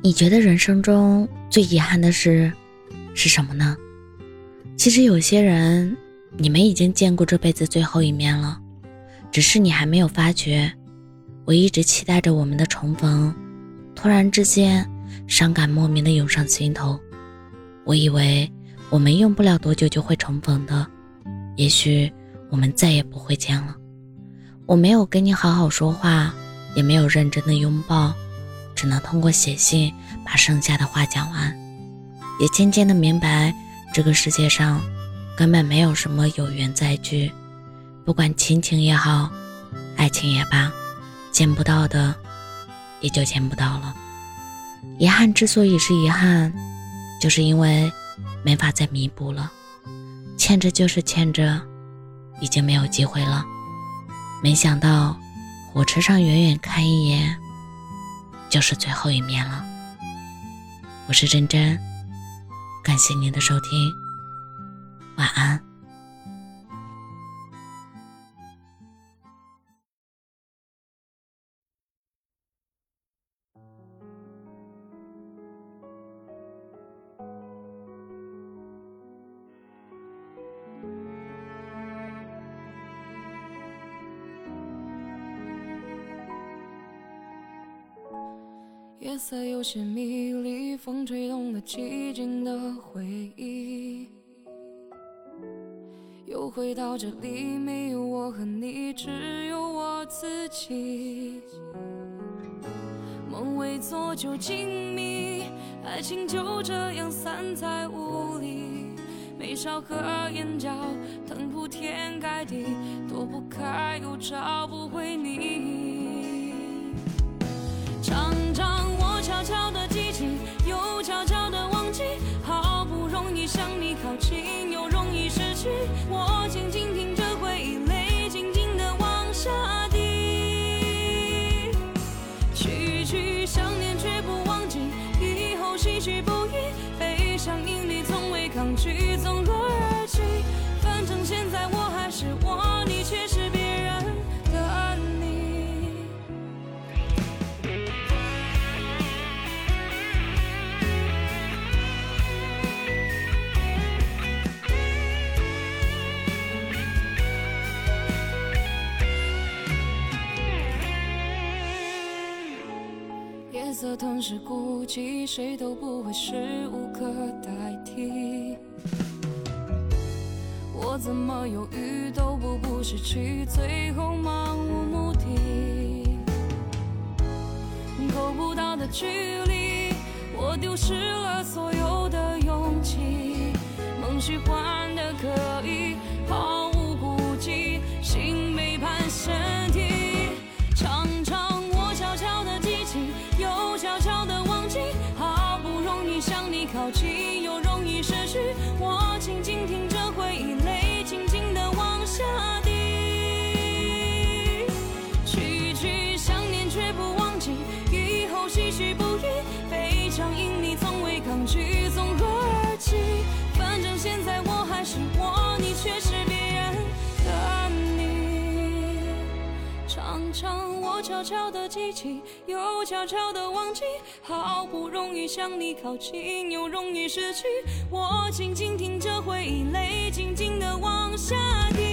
你觉得人生中最遗憾的事是什么呢？其实有些人，你们已经见过这辈子最后一面了，只是你还没有发觉。我一直期待着我们的重逢，突然之间，伤感莫名的涌上心头。我以为我们用不了多久就会重逢的，也许我们再也不会见了。我没有跟你好好说话，也没有认真的拥抱。只能通过写信把剩下的话讲完，也渐渐的明白，这个世界上根本没有什么有缘再聚，不管亲情也好，爱情也罢，见不到的也就见不到了。遗憾之所以是遗憾，就是因为没法再弥补了，欠着就是欠着，已经没有机会了。没想到火车上远远看一眼。就是最后一面了。我是真真，感谢您的收听，晚安。夜色有些迷离，风吹动了寂静的回忆。又回到这里，没有我和你，只有我自己。梦未做就静谧，爱情就这样散在雾里。眉梢和眼角，疼铺天盖地，躲不开又找不回你。夜色吞噬孤寂，谁都不会是无可代替。我怎么犹豫都不不失去，最后漫无目的。够不到的距离，我丢失了所有的勇气。梦虚幻的可以，毫无常常。我悄悄的记起，又悄悄的忘记，好不容易向你靠近，又容易失去。我静静听着回忆，泪静静的往下滴。